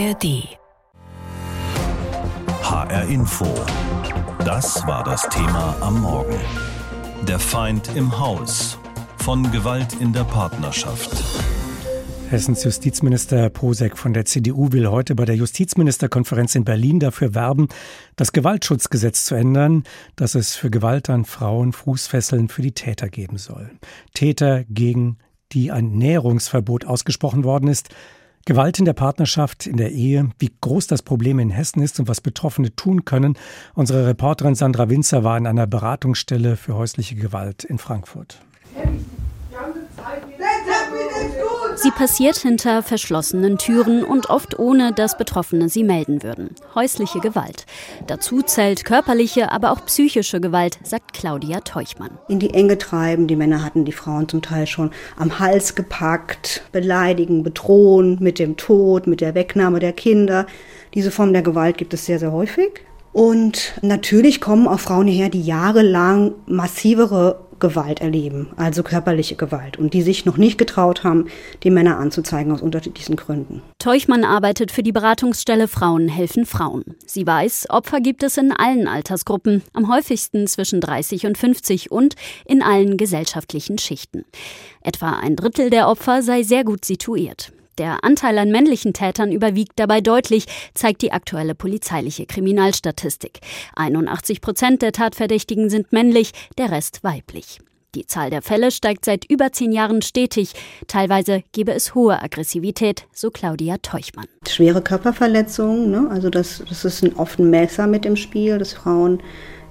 ARD. HR Info. Das war das Thema am Morgen. Der Feind im Haus. Von Gewalt in der Partnerschaft. Hessens Justizminister Posek von der CDU will heute bei der Justizministerkonferenz in Berlin dafür werben, das Gewaltschutzgesetz zu ändern, dass es für Gewalt an Frauen Fußfesseln für die Täter geben soll. Täter, gegen die ein Näherungsverbot ausgesprochen worden ist, Gewalt in der Partnerschaft, in der Ehe, wie groß das Problem in Hessen ist und was Betroffene tun können. Unsere Reporterin Sandra Winzer war in einer Beratungsstelle für häusliche Gewalt in Frankfurt. Sie passiert hinter verschlossenen Türen und oft ohne, dass Betroffene sie melden würden. Häusliche Gewalt. Dazu zählt körperliche, aber auch psychische Gewalt, sagt Claudia Teuchmann. In die Enge treiben, die Männer hatten die Frauen zum Teil schon am Hals gepackt, beleidigen, bedrohen mit dem Tod, mit der Wegnahme der Kinder. Diese Form der Gewalt gibt es sehr, sehr häufig. Und natürlich kommen auch Frauen her, die jahrelang massivere Gewalt erleben, also körperliche Gewalt, und die sich noch nicht getraut haben, die Männer anzuzeigen aus unterschiedlichen Gründen. Teuchmann arbeitet für die Beratungsstelle Frauen helfen Frauen. Sie weiß, Opfer gibt es in allen Altersgruppen, am häufigsten zwischen 30 und 50 und in allen gesellschaftlichen Schichten. Etwa ein Drittel der Opfer sei sehr gut situiert. Der Anteil an männlichen Tätern überwiegt dabei deutlich, zeigt die aktuelle polizeiliche Kriminalstatistik. 81 Prozent der Tatverdächtigen sind männlich, der Rest weiblich. Die Zahl der Fälle steigt seit über zehn Jahren stetig. Teilweise gebe es hohe Aggressivität, so Claudia Teuchmann. Schwere Körperverletzungen, ne? also das, das ist ein Messer mit dem Spiel, dass Frauen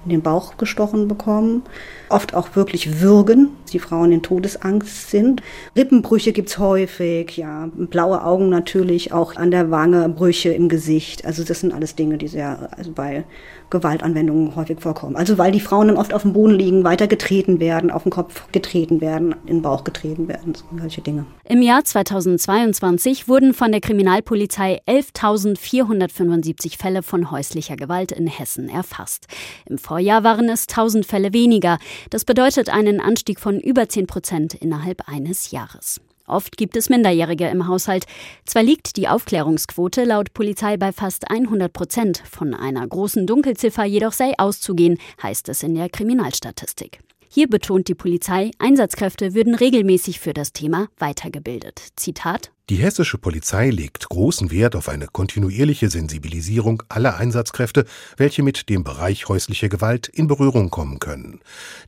in den Bauch gestochen bekommen. Oft auch wirklich würgen, die Frauen in Todesangst sind. Rippenbrüche gibt's häufig, ja. Blaue Augen natürlich, auch an der Wange, Brüche im Gesicht. Also das sind alles Dinge, die sehr also bei Gewaltanwendungen häufig vorkommen. Also weil die Frauen dann oft auf dem Boden liegen, weitergetreten werden, auf den Kopf getreten werden, in den Bauch getreten werden, solche Dinge. Im Jahr 2022 wurden von der Kriminalpolizei 11.475 Fälle von häuslicher Gewalt in Hessen erfasst. Im Vorjahr waren es 1000 Fälle weniger. Das bedeutet einen Anstieg von über 10 Prozent innerhalb eines Jahres. Oft gibt es Minderjährige im Haushalt. Zwar liegt die Aufklärungsquote laut Polizei bei fast 100 Prozent, von einer großen Dunkelziffer jedoch sei auszugehen, heißt es in der Kriminalstatistik. Hier betont die Polizei, Einsatzkräfte würden regelmäßig für das Thema weitergebildet. Zitat die hessische Polizei legt großen Wert auf eine kontinuierliche Sensibilisierung aller Einsatzkräfte, welche mit dem Bereich häusliche Gewalt in Berührung kommen können.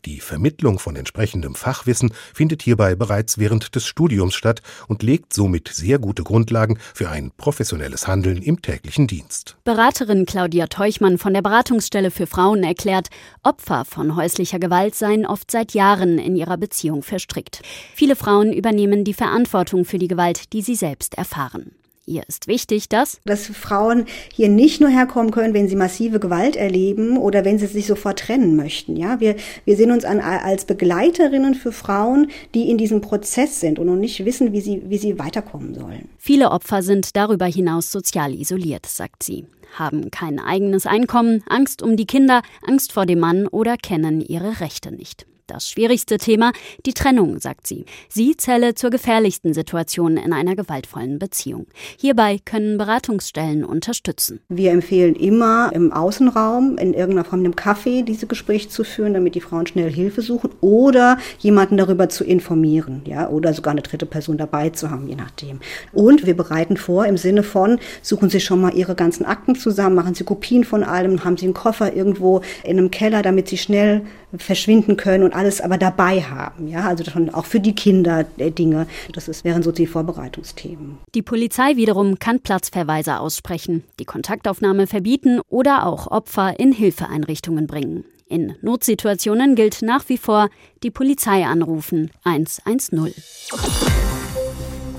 Die Vermittlung von entsprechendem Fachwissen findet hierbei bereits während des Studiums statt und legt somit sehr gute Grundlagen für ein professionelles Handeln im täglichen Dienst. Beraterin Claudia Teuchmann von der Beratungsstelle für Frauen erklärt, Opfer von häuslicher Gewalt seien oft seit Jahren in ihrer Beziehung verstrickt. Viele Frauen übernehmen die Verantwortung für die Gewalt, die sie sie selbst erfahren. Ihr ist wichtig, dass dass Frauen hier nicht nur herkommen können, wenn sie massive Gewalt erleben oder wenn sie sich sofort trennen möchten. Ja, wir wir sehen uns an als Begleiterinnen für Frauen, die in diesem Prozess sind und noch nicht wissen, wie sie wie sie weiterkommen sollen. Viele Opfer sind darüber hinaus sozial isoliert, sagt sie, haben kein eigenes Einkommen, Angst um die Kinder, Angst vor dem Mann oder kennen ihre Rechte nicht. Das schwierigste Thema, die Trennung, sagt sie. Sie zähle zur gefährlichsten Situation in einer gewaltvollen Beziehung. Hierbei können Beratungsstellen unterstützen. Wir empfehlen immer im Außenraum in irgendeiner Form einem Kaffee diese Gespräche zu führen, damit die Frauen schnell Hilfe suchen oder jemanden darüber zu informieren, ja, oder sogar eine dritte Person dabei zu haben, je nachdem. Und wir bereiten vor im Sinne von, suchen Sie schon mal Ihre ganzen Akten zusammen, machen Sie Kopien von allem, haben Sie einen Koffer irgendwo in einem Keller, damit Sie schnell verschwinden können und alles aber dabei haben. Ja, also schon auch für die Kinder äh, Dinge. Das ist, wären so die Vorbereitungsthemen. Die Polizei wiederum kann Platzverweise aussprechen, die Kontaktaufnahme verbieten oder auch Opfer in Hilfeeinrichtungen bringen. In Notsituationen gilt nach wie vor die Polizei anrufen 110.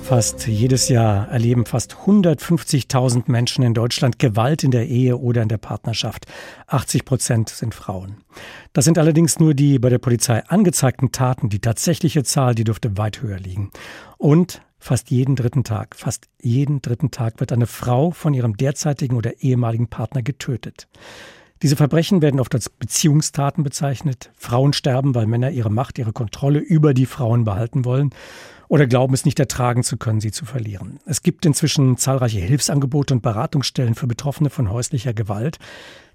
Fast jedes Jahr erleben fast 150.000 Menschen in Deutschland Gewalt in der Ehe oder in der Partnerschaft. 80 Prozent sind Frauen. Das sind allerdings nur die bei der Polizei angezeigten Taten. Die tatsächliche Zahl, die dürfte weit höher liegen. Und fast jeden dritten Tag, fast jeden dritten Tag wird eine Frau von ihrem derzeitigen oder ehemaligen Partner getötet. Diese Verbrechen werden oft als Beziehungstaten bezeichnet. Frauen sterben, weil Männer ihre Macht, ihre Kontrolle über die Frauen behalten wollen. Oder glauben es nicht ertragen zu können, sie zu verlieren. Es gibt inzwischen zahlreiche Hilfsangebote und Beratungsstellen für Betroffene von häuslicher Gewalt.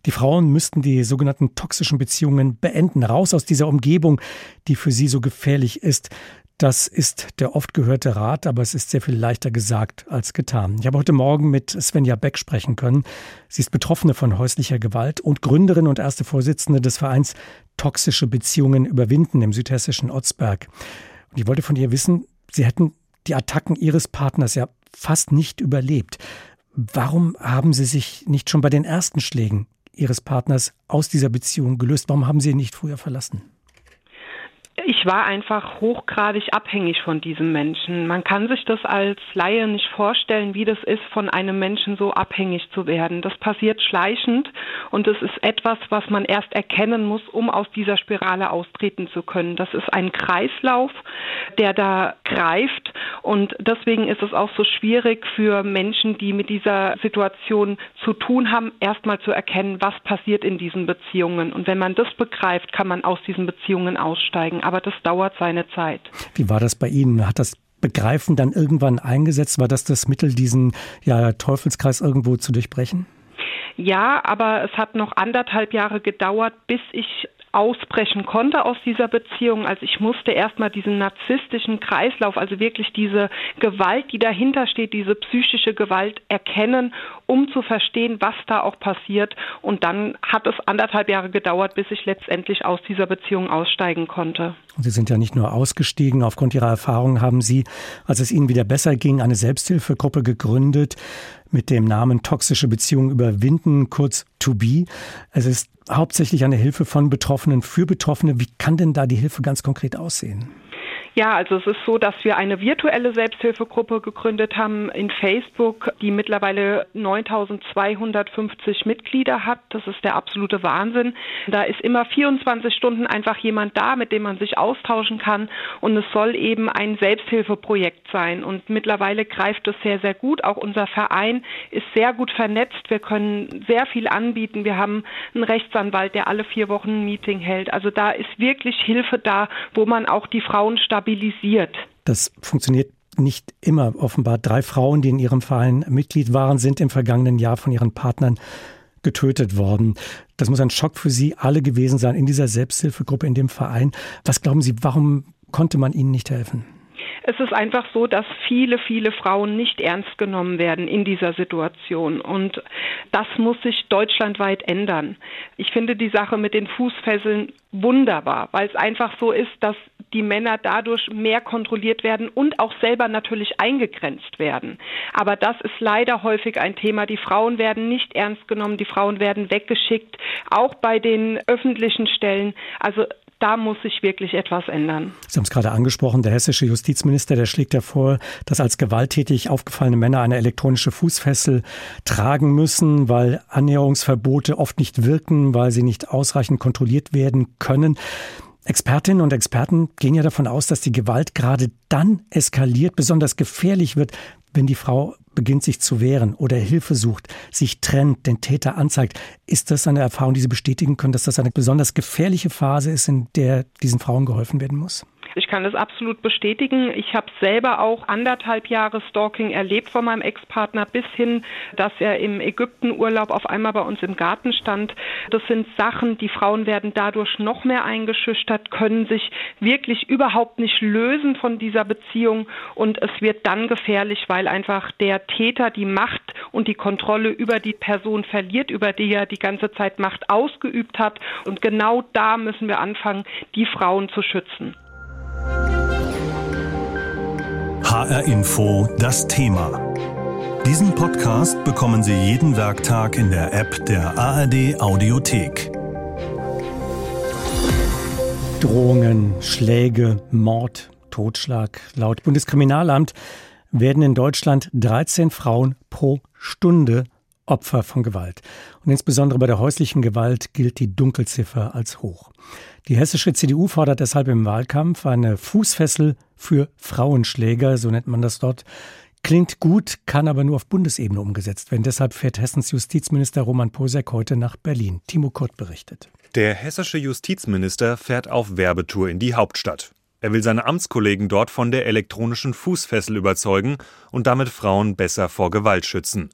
Die Frauen müssten die sogenannten toxischen Beziehungen beenden, raus aus dieser Umgebung, die für sie so gefährlich ist. Das ist der oft gehörte Rat, aber es ist sehr viel leichter gesagt als getan. Ich habe heute Morgen mit Svenja Beck sprechen können. Sie ist Betroffene von häuslicher Gewalt und Gründerin und erste Vorsitzende des Vereins Toxische Beziehungen überwinden im südhessischen Otzberg. Und ich wollte von ihr wissen, Sie hätten die Attacken Ihres Partners ja fast nicht überlebt. Warum haben Sie sich nicht schon bei den ersten Schlägen Ihres Partners aus dieser Beziehung gelöst? Warum haben Sie ihn nicht früher verlassen? Ich war einfach hochgradig abhängig von diesem Menschen. Man kann sich das als Laie nicht vorstellen, wie das ist, von einem Menschen so abhängig zu werden. Das passiert schleichend und es ist etwas, was man erst erkennen muss, um aus dieser Spirale austreten zu können. Das ist ein Kreislauf, der da greift und deswegen ist es auch so schwierig für Menschen, die mit dieser Situation zu tun haben, erstmal zu erkennen, was passiert in diesen Beziehungen. Und wenn man das begreift, kann man aus diesen Beziehungen aussteigen aber das dauert seine Zeit. Wie war das bei Ihnen? Hat das Begreifen dann irgendwann eingesetzt? War das das Mittel, diesen ja, Teufelskreis irgendwo zu durchbrechen? Ja, aber es hat noch anderthalb Jahre gedauert, bis ich ausbrechen konnte aus dieser Beziehung. Also ich musste erstmal diesen narzisstischen Kreislauf, also wirklich diese Gewalt, die dahinter steht, diese psychische Gewalt erkennen, um zu verstehen, was da auch passiert. Und dann hat es anderthalb Jahre gedauert, bis ich letztendlich aus dieser Beziehung aussteigen konnte. Und Sie sind ja nicht nur ausgestiegen. Aufgrund Ihrer Erfahrung haben Sie, als es Ihnen wieder besser ging, eine Selbsthilfegruppe gegründet mit dem Namen Toxische Beziehungen überwinden, kurz To Be. Es ist hauptsächlich eine Hilfe von Betroffenen für Betroffene. Wie kann denn da die Hilfe ganz konkret aussehen? Ja, also es ist so, dass wir eine virtuelle Selbsthilfegruppe gegründet haben in Facebook, die mittlerweile 9250 Mitglieder hat. Das ist der absolute Wahnsinn. Da ist immer 24 Stunden einfach jemand da, mit dem man sich austauschen kann. Und es soll eben ein Selbsthilfeprojekt sein. Und mittlerweile greift es sehr, sehr gut. Auch unser Verein ist sehr gut vernetzt. Wir können sehr viel anbieten. Wir haben einen Rechtsanwalt, der alle vier Wochen ein Meeting hält. Also da ist wirklich Hilfe da, wo man auch die Frauen stabilisiert stabilisiert. Das funktioniert nicht immer. Offenbar drei Frauen, die in ihrem Verein Mitglied waren, sind im vergangenen Jahr von ihren Partnern getötet worden. Das muss ein Schock für Sie alle gewesen sein in dieser Selbsthilfegruppe, in dem Verein. Was glauben Sie, warum konnte man ihnen nicht helfen? Es ist einfach so, dass viele, viele Frauen nicht ernst genommen werden in dieser Situation. Und das muss sich deutschlandweit ändern. Ich finde die Sache mit den Fußfesseln wunderbar, weil es einfach so ist, dass die Männer dadurch mehr kontrolliert werden und auch selber natürlich eingegrenzt werden. Aber das ist leider häufig ein Thema. Die Frauen werden nicht ernst genommen, die Frauen werden weggeschickt, auch bei den öffentlichen Stellen. Also da muss sich wirklich etwas ändern. Sie haben es gerade angesprochen, der hessische Justizminister, der schlägt ja vor, dass als gewalttätig aufgefallene Männer eine elektronische Fußfessel tragen müssen, weil Annäherungsverbote oft nicht wirken, weil sie nicht ausreichend kontrolliert werden können. Expertinnen und Experten gehen ja davon aus, dass die Gewalt gerade dann eskaliert, besonders gefährlich wird, wenn die Frau beginnt sich zu wehren oder Hilfe sucht, sich trennt, den Täter anzeigt. Ist das eine Erfahrung, die Sie bestätigen können, dass das eine besonders gefährliche Phase ist, in der diesen Frauen geholfen werden muss? Ich kann das absolut bestätigen. Ich habe selber auch anderthalb Jahre Stalking erlebt von meinem Ex-Partner bis hin, dass er im Ägyptenurlaub auf einmal bei uns im Garten stand. Das sind Sachen, die Frauen werden dadurch noch mehr eingeschüchtert, können sich wirklich überhaupt nicht lösen von dieser Beziehung und es wird dann gefährlich, weil einfach der Täter die Macht und die Kontrolle über die Person verliert, über die er die ganze Zeit Macht ausgeübt hat. Und genau da müssen wir anfangen, die Frauen zu schützen. HR Info das Thema. Diesen Podcast bekommen Sie jeden Werktag in der App der ARD Audiothek. Drohungen, Schläge, Mord, Totschlag. Laut Bundeskriminalamt werden in Deutschland 13 Frauen pro Stunde Opfer von Gewalt. Und insbesondere bei der häuslichen Gewalt gilt die Dunkelziffer als hoch. Die hessische CDU fordert deshalb im Wahlkampf eine Fußfessel für Frauenschläger, so nennt man das dort. Klingt gut, kann aber nur auf Bundesebene umgesetzt werden. Deshalb fährt Hessens Justizminister Roman Posek heute nach Berlin. Timo Kurt berichtet. Der hessische Justizminister fährt auf Werbetour in die Hauptstadt. Er will seine Amtskollegen dort von der elektronischen Fußfessel überzeugen und damit Frauen besser vor Gewalt schützen.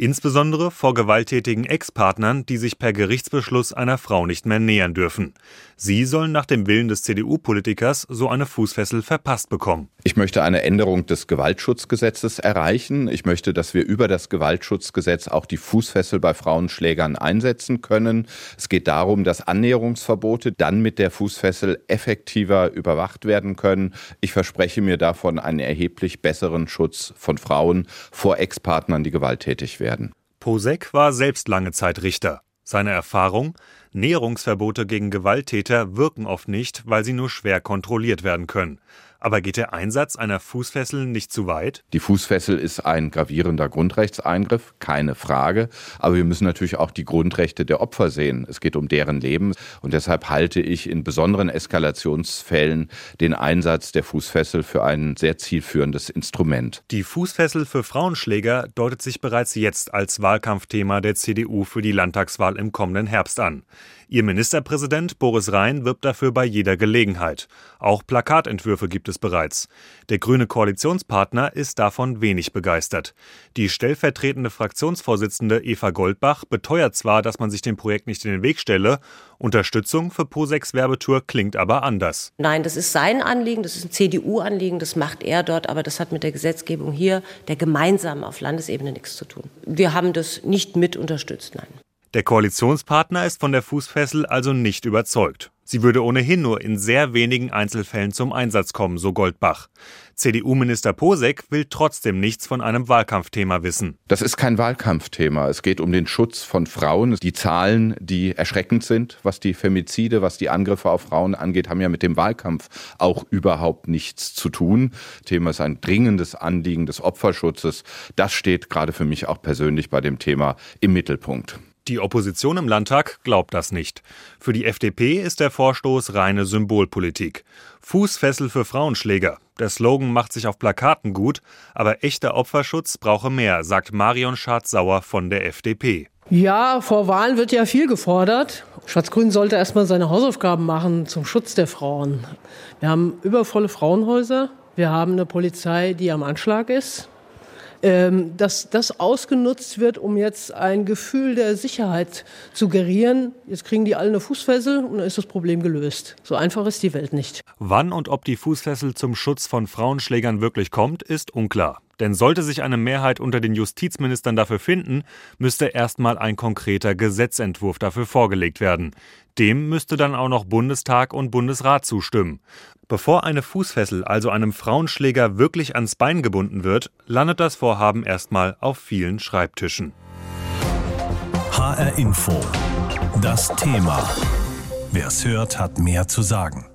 Insbesondere vor gewalttätigen Ex-Partnern, die sich per Gerichtsbeschluss einer Frau nicht mehr nähern dürfen. Sie sollen nach dem Willen des CDU-Politikers so eine Fußfessel verpasst bekommen. Ich möchte eine Änderung des Gewaltschutzgesetzes erreichen. Ich möchte, dass wir über das Gewaltschutzgesetz auch die Fußfessel bei Frauenschlägern einsetzen können. Es geht darum, dass Annäherungsverbote dann mit der Fußfessel effektiver überwacht werden können. Ich verspreche mir davon einen erheblich besseren Schutz von Frauen vor Ex-Partnern, die gewalttätig werden werden. Posek war selbst lange Zeit Richter. Seine Erfahrung? Näherungsverbote gegen Gewalttäter wirken oft nicht, weil sie nur schwer kontrolliert werden können. Aber geht der Einsatz einer Fußfessel nicht zu weit? Die Fußfessel ist ein gravierender Grundrechtseingriff, keine Frage. Aber wir müssen natürlich auch die Grundrechte der Opfer sehen. Es geht um deren Leben. Und deshalb halte ich in besonderen Eskalationsfällen den Einsatz der Fußfessel für ein sehr zielführendes Instrument. Die Fußfessel für Frauenschläger deutet sich bereits jetzt als Wahlkampfthema der CDU für die Landtagswahl im kommenden Herbst an. Ihr Ministerpräsident Boris Rhein wirbt dafür bei jeder Gelegenheit. Auch Plakatentwürfe gibt es bereits. Der grüne Koalitionspartner ist davon wenig begeistert. Die stellvertretende Fraktionsvorsitzende Eva Goldbach beteuert zwar, dass man sich dem Projekt nicht in den Weg stelle, Unterstützung für Posex Werbetour klingt aber anders. Nein, das ist sein Anliegen, das ist ein CDU-Anliegen, das macht er dort, aber das hat mit der Gesetzgebung hier, der gemeinsamen auf Landesebene nichts zu tun. Wir haben das nicht mit unterstützt, nein. Der Koalitionspartner ist von der Fußfessel also nicht überzeugt. Sie würde ohnehin nur in sehr wenigen Einzelfällen zum Einsatz kommen, so Goldbach. CDU-Minister Posek will trotzdem nichts von einem Wahlkampfthema wissen. Das ist kein Wahlkampfthema. Es geht um den Schutz von Frauen. Die Zahlen, die erschreckend sind, was die Femizide, was die Angriffe auf Frauen angeht, haben ja mit dem Wahlkampf auch überhaupt nichts zu tun. Thema ist ein dringendes Anliegen des Opferschutzes. Das steht gerade für mich auch persönlich bei dem Thema im Mittelpunkt. Die Opposition im Landtag glaubt das nicht. Für die FDP ist der Vorstoß reine Symbolpolitik. Fußfessel für Frauenschläger. Der Slogan macht sich auf Plakaten gut, aber echter Opferschutz brauche mehr, sagt Marion Schardt-Sauer von der FDP. Ja, vor Wahlen wird ja viel gefordert. Schwarz-Grün sollte erstmal seine Hausaufgaben machen zum Schutz der Frauen. Wir haben übervolle Frauenhäuser. Wir haben eine Polizei, die am Anschlag ist ähm, dass das ausgenutzt wird, um jetzt ein Gefühl der Sicherheit zu gerieren. Jetzt kriegen die alle eine Fußfessel und dann ist das Problem gelöst. So einfach ist die Welt nicht. Wann und ob die Fußfessel zum Schutz von Frauenschlägern wirklich kommt, ist unklar. Denn sollte sich eine Mehrheit unter den Justizministern dafür finden, müsste erstmal ein konkreter Gesetzentwurf dafür vorgelegt werden. Dem müsste dann auch noch Bundestag und Bundesrat zustimmen. Bevor eine Fußfessel also einem Frauenschläger wirklich ans Bein gebunden wird, landet das Vorhaben erstmal auf vielen Schreibtischen. HR Info. Das Thema. Wer es hört, hat mehr zu sagen.